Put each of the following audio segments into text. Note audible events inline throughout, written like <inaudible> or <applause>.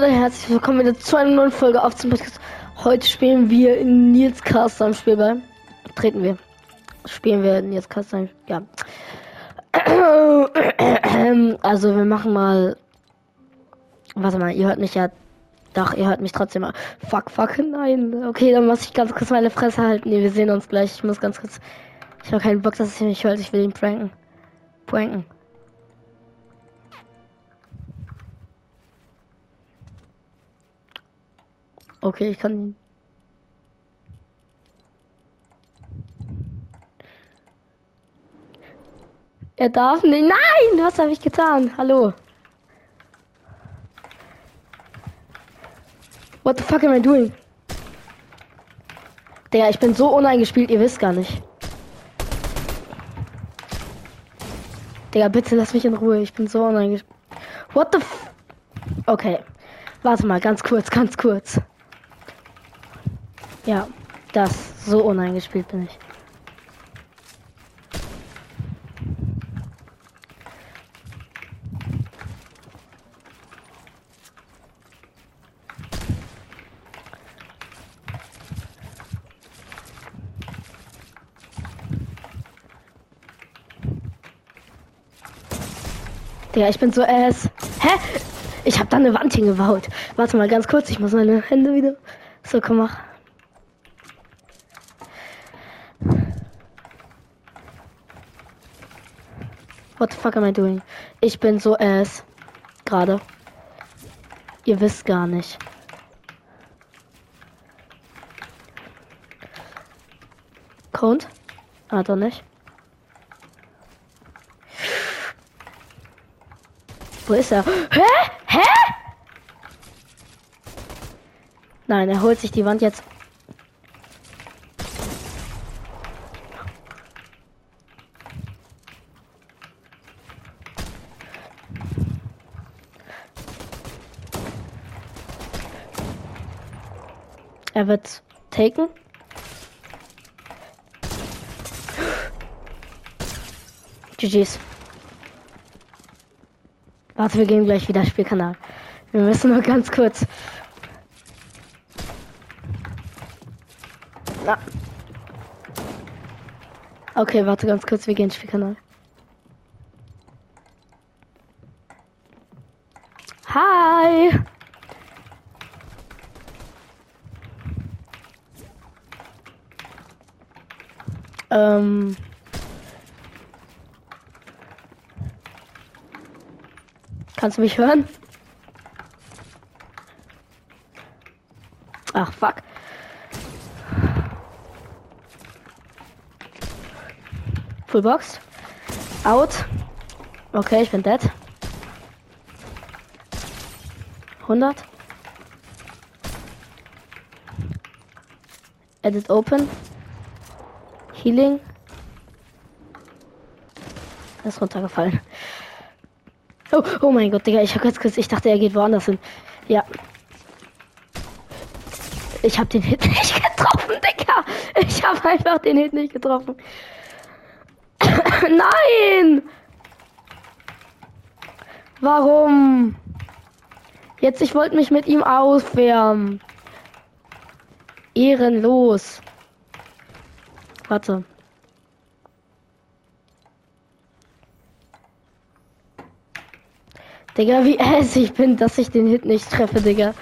damit ein herzlich willkommen wieder zu einer neuen Folge auf zum Podcast. Heute spielen wir in Nils Cast am Spielball. Treten wir. Spielen wir in Nils Cast Ja. <clears throat> Also wir machen mal. Warte mal, ihr hört mich ja. Doch, ihr hört mich trotzdem mal. Fuck, fuck, nein. Okay, dann muss ich ganz kurz meine Fresse halten. Nee, wir sehen uns gleich. Ich muss ganz kurz. Ich habe keinen Bock, dass es mich hört. Ich will ihn pranken. Pranken. Okay, ich kann. Er darf nicht. Nein, was habe ich getan? Hallo. What the fuck am I doing? Digga, ich bin so uneingespielt, ihr wisst gar nicht. Digga, bitte lass mich in Ruhe. Ich bin so uneingespielt. What the f Okay. Warte mal, ganz kurz, ganz kurz. Ja, das. So uneingespielt bin ich. Ja, ich bin so ass. Hä? Ich hab da eine Wand hingebaut. Warte mal ganz kurz, ich muss meine Hände wieder. So, komm mach. What the fuck am I doing? Ich bin so ass. Gerade. Ihr wisst gar nicht. Count? Ah, doch nicht. Wo ist er? Hä? Hä? Nein, er holt sich die Wand jetzt Er wird taken. GG's. Warte, wir gehen gleich wieder Spielkanal. Wir müssen nur ganz kurz. Na. Okay, warte ganz kurz, wir gehen Spielkanal. Hi! Ähm. Kannst du mich hören? Ach, fuck. Fullbox. Out. Okay, ich bin dead. 100. Edit open. Healing. Ist runtergefallen. Oh, oh mein Gott, Digga, ich hab ganz kurz, ich dachte, er geht woanders hin. Ja. Ich hab den Hit <laughs> nicht getroffen, Digga. Ich hab einfach den Hit nicht getroffen. <coughs> Nein! Warum? Jetzt, ich wollte mich mit ihm aufwärmen. Ehrenlos. Warte. Digga, wie <laughs> äss ich bin, dass ich den Hit nicht treffe, Digga.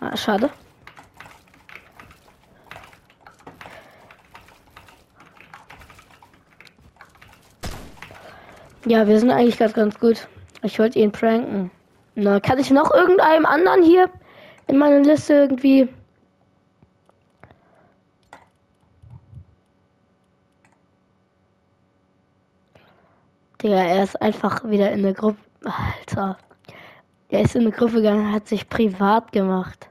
Ah, schade. Ja, wir sind eigentlich ganz, ganz gut. Ich wollte ihn pranken. Na, kann ich noch irgendeinem anderen hier in meiner Liste irgendwie. Digga, er ist einfach wieder in der Gruppe. Alter. Er ist in eine Gruppe gegangen, hat sich privat gemacht.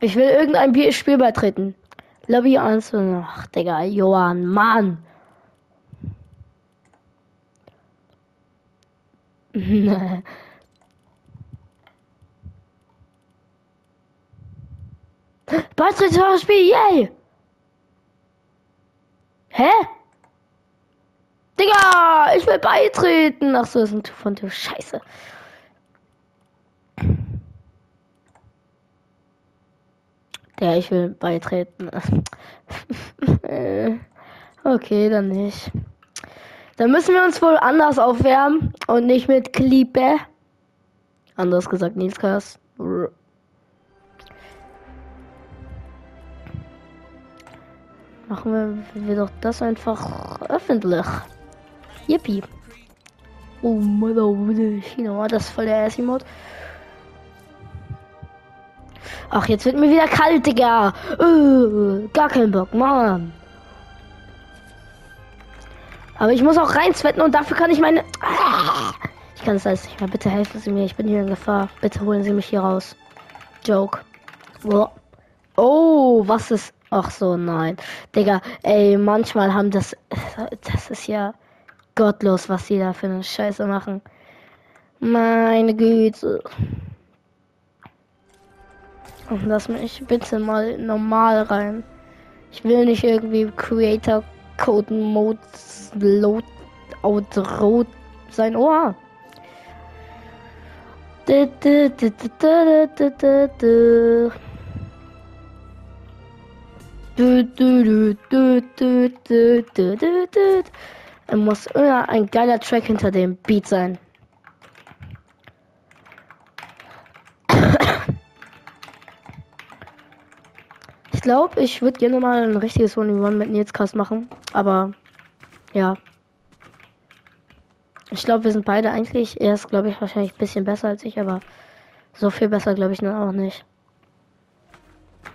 Ich will irgendein Spiel beitreten. Lobby 1. Ach, Digga, Johann, Mann. Beitritt zum Spiel, yay! Hä? Digga, ich will beitreten. Ach so, ist ein von der Scheiße. Ja, ich will beitreten. <laughs> okay, dann nicht. Dann müssen wir uns wohl anders aufwärmen und nicht mit Klippe. Anders gesagt, Nils Kass. Machen wir, wir doch das einfach öffentlich. Yippie. Oh, Mother, China, das ist voll der Assi-Mod. Ach, jetzt wird mir wieder kalt, Digga. Uh, gar keinen Bock, Mann. Aber ich muss auch reinswetten und dafür kann ich meine... Ah, ich kann es alles nicht mehr. Bitte helfen Sie mir. Ich bin hier in Gefahr. Bitte holen Sie mich hier raus. Joke. Oh, was ist... Ach so, nein. Digga, ey, manchmal haben das... Das ist ja gottlos, was sie da für eine Scheiße machen. Meine Güte. Und lass mich bitte mal normal rein. Ich will nicht irgendwie Creator Code Mode Load Out Road sein. Oha. Er muss immer ein geiler Track hinter dem Beat sein. Glaube, ich würde gerne mal ein richtiges One-One mit Nils Cast machen. Aber ja. Ich glaube, wir sind beide eigentlich. Er ist, glaube ich, wahrscheinlich ein bisschen besser als ich, aber so viel besser, glaube ich, dann auch nicht.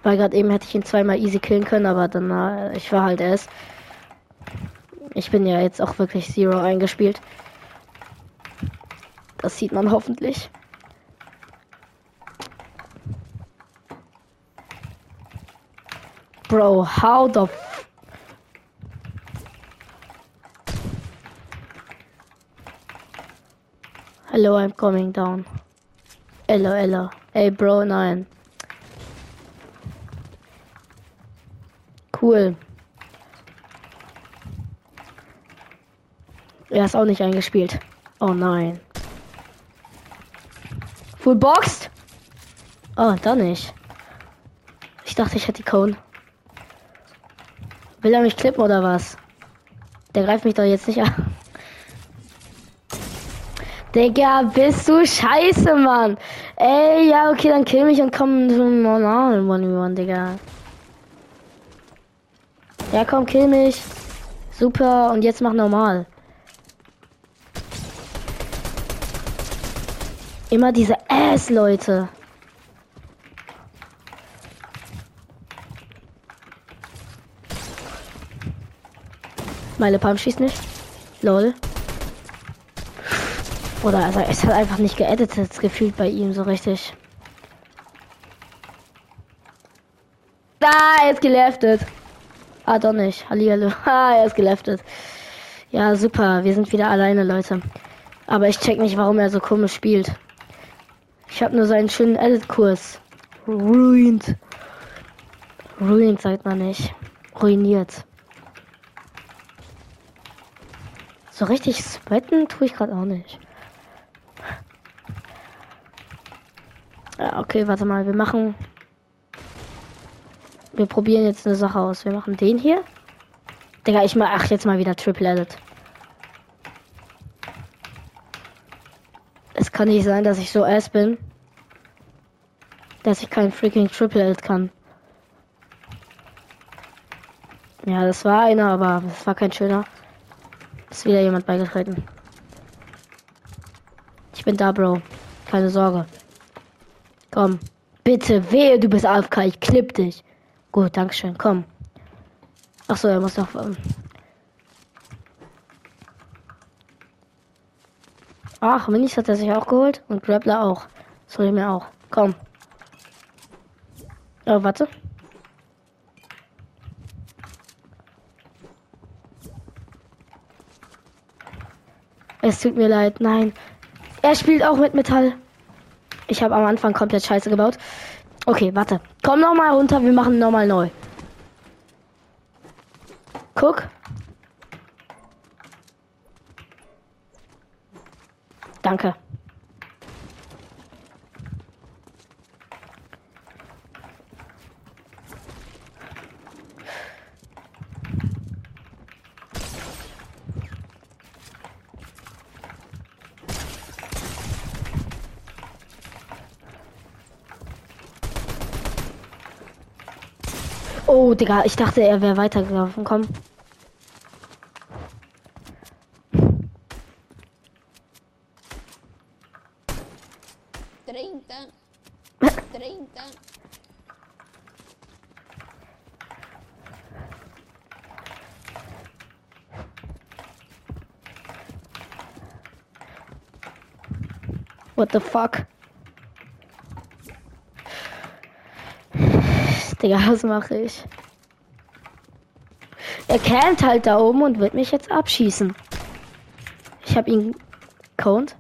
Weil gerade eben hätte ich ihn zweimal easy killen können, aber dann, äh, ich war halt erst. Ich bin ja jetzt auch wirklich Zero eingespielt. Das sieht man hoffentlich. Bro, how the Hello, I'm coming down. Hello, hello. Hey, Bro, nein. Cool. Er ist auch nicht eingespielt. Oh nein. Full boxed? Oh, da nicht. Ich dachte, ich hätte die Cone. Will er mich klippen oder was? Der greift mich doch jetzt nicht an. Digga, bist du scheiße, Mann. Ey, ja, okay, dann kill mich und komm zum normalen One-One, Digga. Ja, komm, kill mich. Super, und jetzt mach normal. Immer diese Ass-Leute. Meine Palm schießt nicht. Lol. Oder also es hat einfach nicht geeditet gefühlt bei ihm so richtig. Da, er ist geleftet. Ah, doch nicht. Hallihallo. <laughs> Ah, er ist geleftet. Ja, super. Wir sind wieder alleine, Leute. Aber ich check nicht, warum er so komisch spielt. Ich habe nur seinen schönen Edit-Kurs. Ruined. Ruined sagt man nicht. Ruiniert. So richtig sweaten tue ich gerade auch nicht. Ja, okay, warte mal. Wir machen. Wir probieren jetzt eine Sache aus. Wir machen den hier. Digga, ich mach ach jetzt mal wieder Triple Edit. Es kann nicht sein, dass ich so ass bin, dass ich kein freaking Triple Edit kann. Ja, das war einer, aber das war kein schöner. Ist wieder jemand beigetreten. Ich bin da, Bro. Keine Sorge. Komm. Bitte, wehe, du bist AFK. Ich klipp dich. Gut, Dankeschön. Komm. Ach so, er muss noch. Ähm Ach, Minis hat er sich auch geholt. Und Grappler auch. Soll ich mir auch. Komm. Oh, warte. Es tut mir leid, nein. Er spielt auch mit Metall. Ich habe am Anfang komplett Scheiße gebaut. Okay, warte. Komm nochmal runter, wir machen nochmal neu. Guck. Danke. Oh, Digga, ich dachte, er wäre weitergelaufen. Komm. What the fuck? Digga, was mache ich? Er campt halt da oben und wird mich jetzt abschießen. Ich habe ihn count.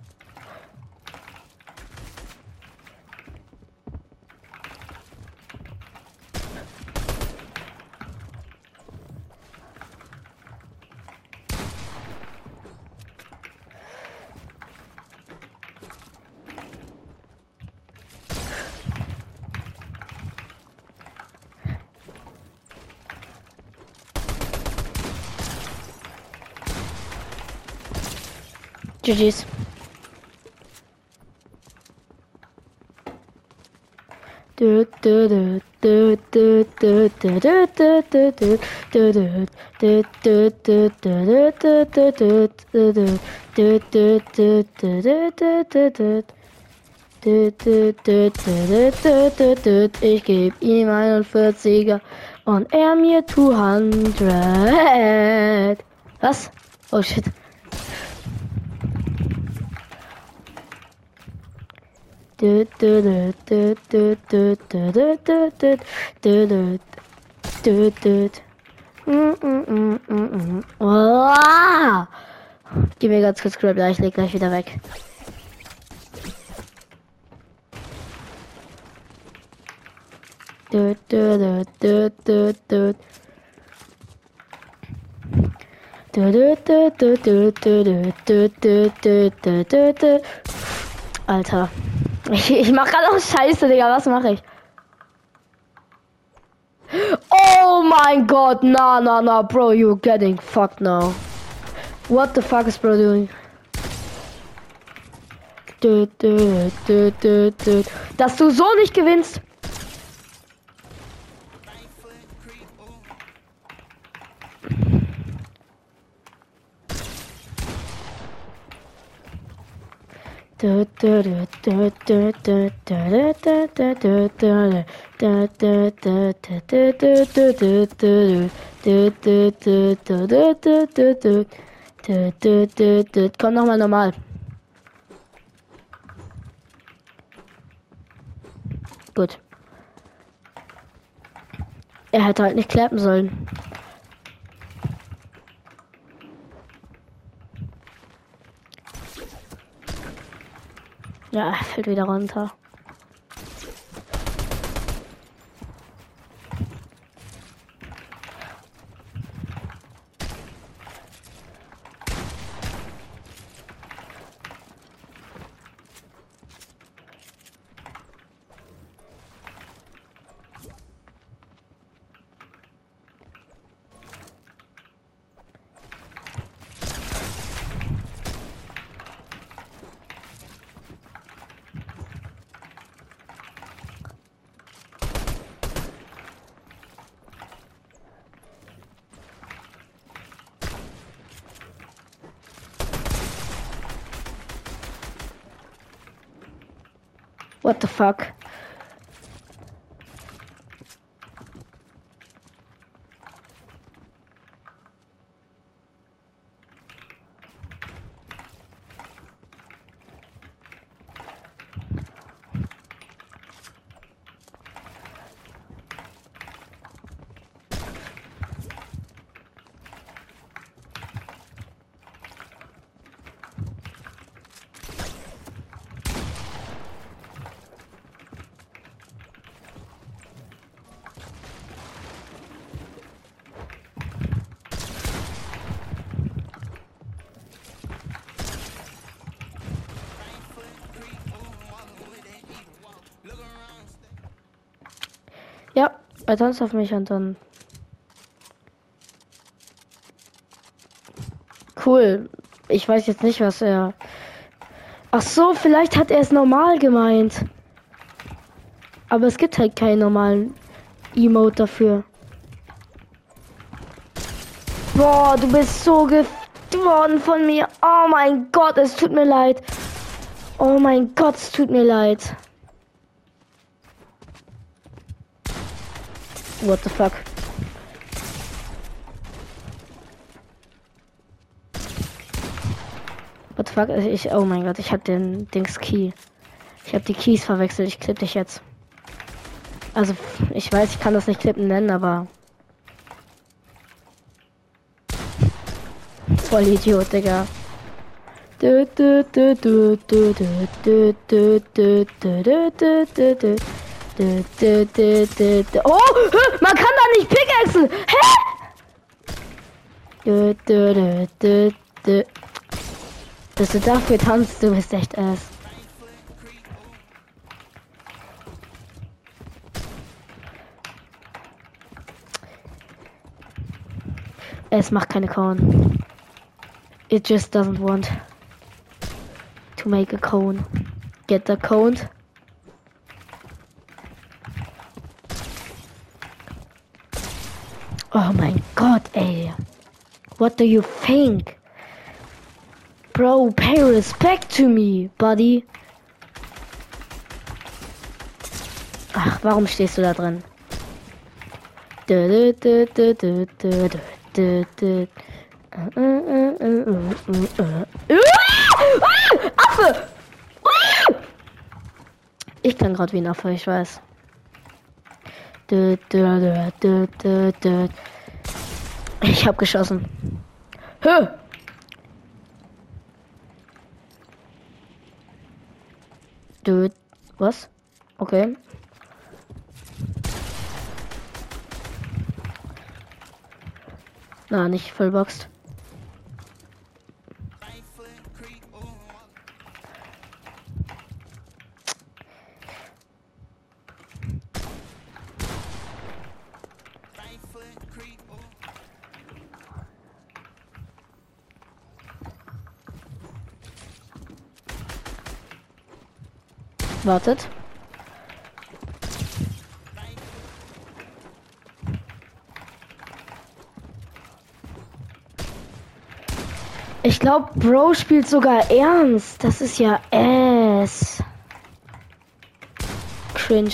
GG's. Ich geb ihm 41er und er mir 200. Was? Oh shit. Oh! Gib mir ganz kurz Grab, ich leg gleich wieder weg. Alter. Ich, <laughs> ich mach gerade auch Scheiße, Digga. Was mache ich? Oh mein Gott. Na, na, na, bro. You're getting fucked now. What the fuck is bro doing? Dass du so nicht gewinnst. Komm nochmal normal. Gut. Er hätte halt nicht klappen sollen. Ja, fällt wieder runter. What the fuck? Er tanzt auf mich und dann. Cool. Ich weiß jetzt nicht, was er. Ach so, vielleicht hat er es normal gemeint. Aber es gibt halt keinen normalen Emote dafür. Boah, du bist so geworden von mir. Oh mein Gott, es tut mir leid. Oh mein Gott, es tut mir leid. What the fuck? What the fuck? Ich, oh mein Gott, ich hab den Dings Key. Ich hab die Keys verwechselt. Ich klipp dich jetzt. Also, ich weiß, ich kann das nicht klippen nennen, aber. Voll Idiot, Digga. Oh, man kann da nicht pickaxen. Hä? Dass du dafür tanzt, du bist echt ass. Es macht keine Korn. It just doesn't want to make a cone. Get the cone. Oh my god, ey. What do you think? Bro, pay respect to me, buddy. Ach, warum stehst du da drin? Affe! Ich kann gerade wie ein Affe, ich weiß. Ich hab geschossen. Hö! Was? Okay. Na, nicht vollboxt. Wartet. Ich glaube, Bro spielt sogar ernst. Das ist ja ass. Cringe.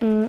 Ah,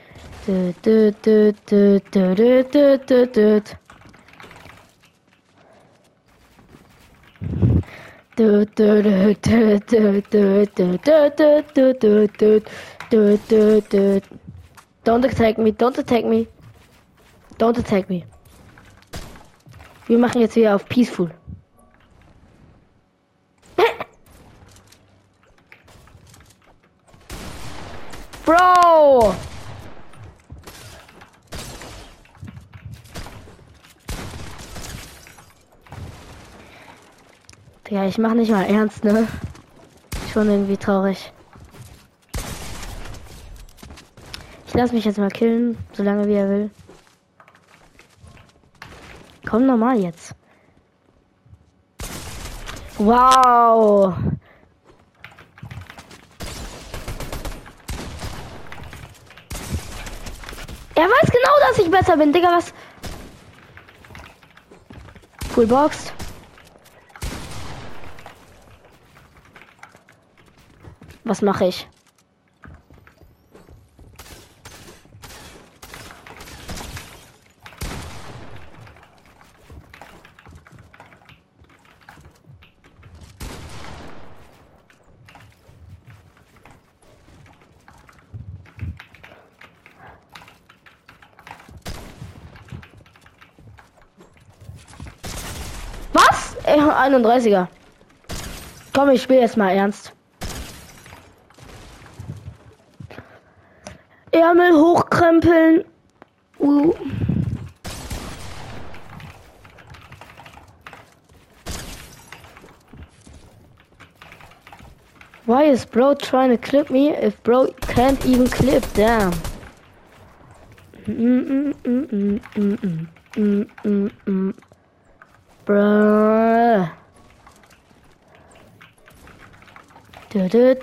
Don't attack me, don't attack me. Don't attack me. Wir machen jetzt wieder auf Peaceful. <laughs> Bro! Ja, ich mach nicht mal ernst, ne? Schon irgendwie traurig. Ich lasse mich jetzt mal killen, solange wie er will. Komm normal jetzt. Wow. Er weiß genau, dass ich besser bin, Digga, was? Full Box. Was mache ich? Was? Ey, 31er. Komm, ich spiele jetzt mal ernst. Ärmel hochkrempeln. Uh. Why is bro trying to clip me if bro can't even clip? Damn. Mm -mm -mm Bruh. Du, du,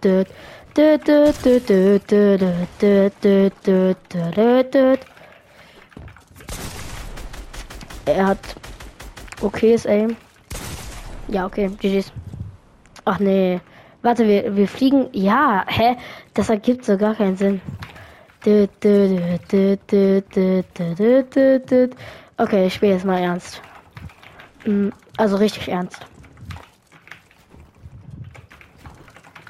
du, er hat okayes Aim. Ja, okay, GG's. Ach nee. Warte, wir, wir fliegen. Ja, hä? Das ergibt so gar keinen Sinn. Okay, ich spiele jetzt mal ernst. Mm, also richtig ernst.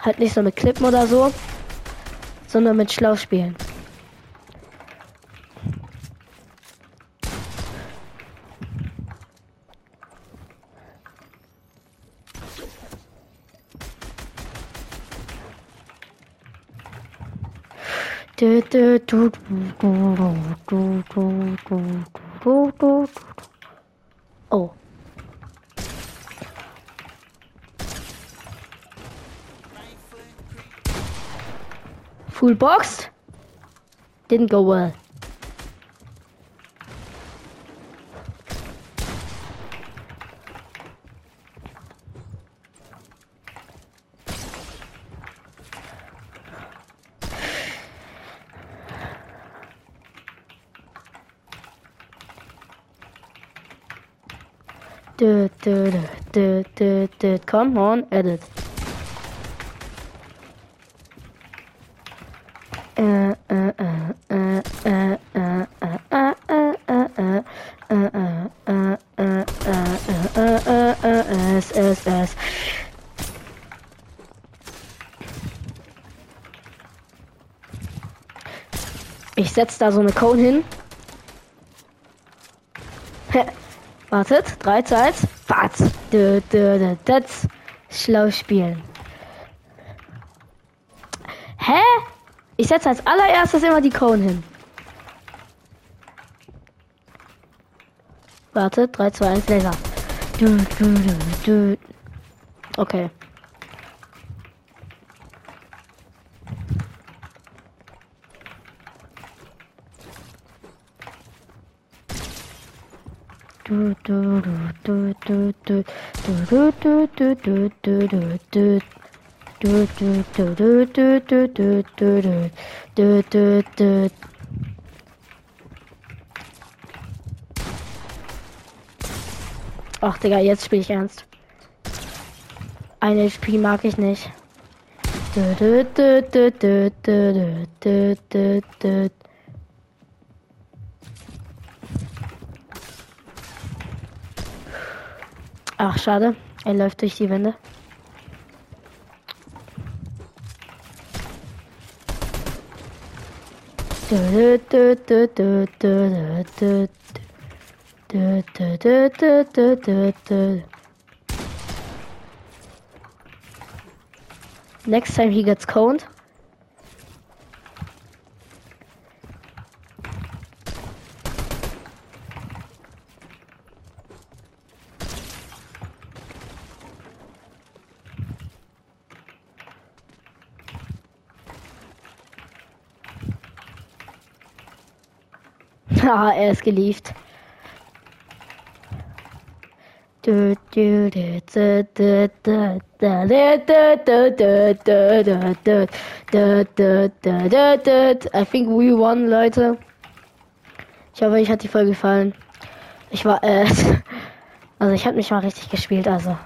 Halt nicht so mit Klippen oder so, sondern mit schlau spielen. Oh. Full boxed. Didn't go well. Dude, dude, dude, dude, dude, come on, edit. Ich setz da so eine Cone hin. Wartet, 3, 2, 1. Batz. Dö, dö, dö, das. Schlau spielen. Hä? Ich setze als allererstes immer die Cone hin. Warte, 3, 2, 1, Laser. Du, du, du. Okay. Ach, Digga, jetzt spiele ich ernst. Ein HP mag ich nicht. Ach, schade. Er läuft durch die Wände. Next time he gets coned. Haha, er ist geliebt. Du, du, du, du, du, du, I think we won, Leute. Ich hoffe, euch hat die Folge gefallen. Ich war, äh, also ich habe nicht mal richtig gespielt, also.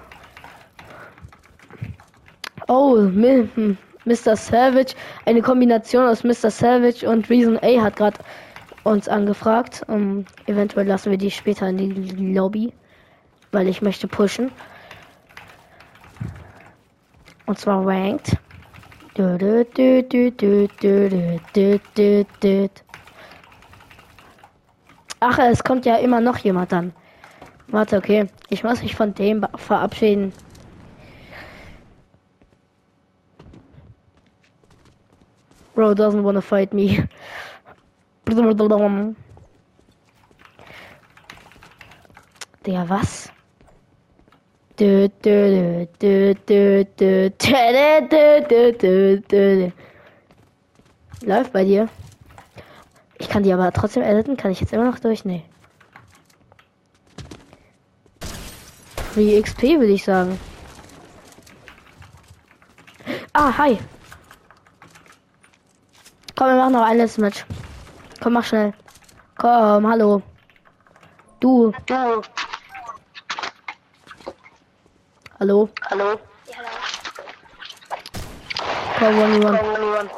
Oh, Mr. Savage, eine Kombination aus Mr. Savage und Reason A hat gerade uns angefragt. Um, eventuell lassen wir die später in die Lobby, weil ich möchte pushen. Und zwar ranked. Ach, es kommt ja immer noch jemand an. Warte, okay. Ich muss mich von dem verabschieden. Bro doesn't wanna fight me. <laughs> Digga, was? Dö, dö, dö, dö, dö, dö, dö, dö, dö. Läuft bei dir. Ich kann die aber trotzdem editen. Kann ich jetzt immer noch durch? Nee. Free XP würde ich sagen. Ah, hi. Komm, wir machen noch ein letztes Match. Komm, mach schnell. Komm, hallo. Du. Du, Hallo. hallo? Komm, one, one. Komm, Leon.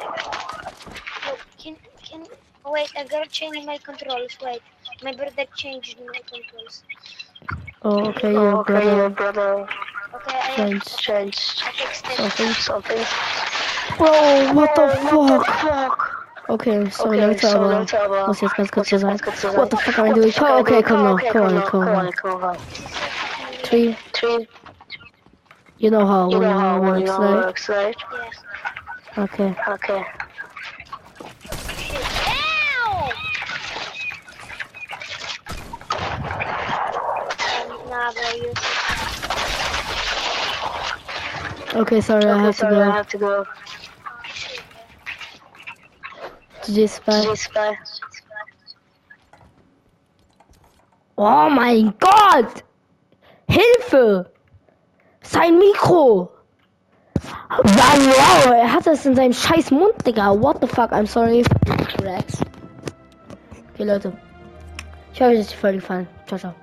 Can, can, wait, I gotta change my controls. Wait, my brother changed my controls. Oh, okay, Oh, your okay, your brother brother Okay, I, changed changed I fixed it. something. something. Bro, what the What the fuck? Okay, so okay, no trouble. So no Let's just let's go to. What the fuck am I doing? Oh, okay, come on, come on, come on. Three, three. You know how you works, you works, right? Yes. Okay. Okay. Okay, sorry, okay, I have sorry, go. I have to go. GG's, bye. Tschüss, bye. Oh mein Gott! Hilfe! Sein Mikro! Wow, wow, er hat es in seinem scheiß Mund, Digga. What the fuck? I'm sorry. Rex. Okay, Leute. Ich hoffe, euch hat die Folge gefallen. Ciao, ciao.